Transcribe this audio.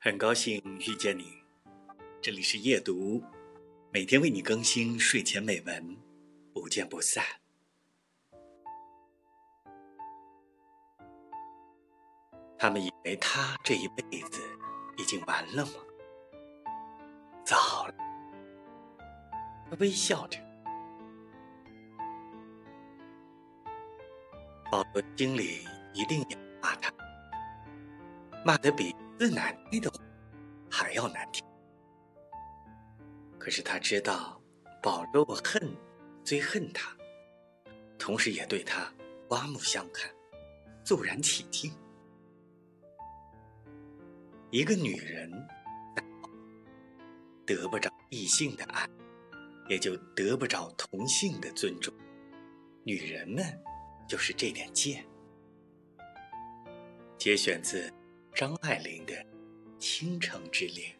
很高兴遇见你，这里是夜读，每天为你更新睡前美文，不见不散。他们以为他这一辈子已经完了吗？早了。他微笑着。保罗经理一定要骂他，骂得比字难听的话还要难听。可是他知道，保罗恨虽恨他，同时也对他刮目相看，肃然起敬。一个女人得不着异性的爱，也就得不着同性的尊重。女人们。就是这点贱。节选自张爱玲的《倾城之恋》。